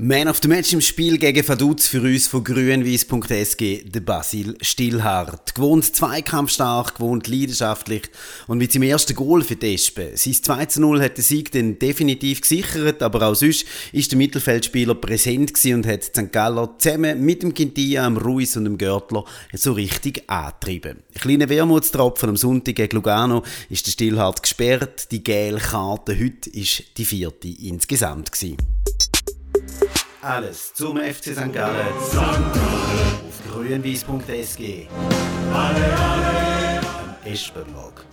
Man of the Match im Spiel gegen Vaduz für uns von grünwies.sg, der Basil Stillhardt. Gewohnt zweikampfstark, gewohnt leidenschaftlich und mit seinem ersten Goal für die Espen. Sein 2 zu 0 hat den Sieg dann definitiv gesichert, aber auch sonst ist der Mittelfeldspieler präsent und hat St. Galler zusammen mit dem Quintia, dem Ruiz und dem Görtler so richtig angetrieben. Ein kleiner Wermutstropfen am Sonntag gegen Lugano ist der Stillhardt gesperrt. Die gelbe Karte heute ist die vierte insgesamt gewesen. Alles zum FC St. Gallen. St. Gallen. Auf grünwies.sg. Alle, alle. Espenlog.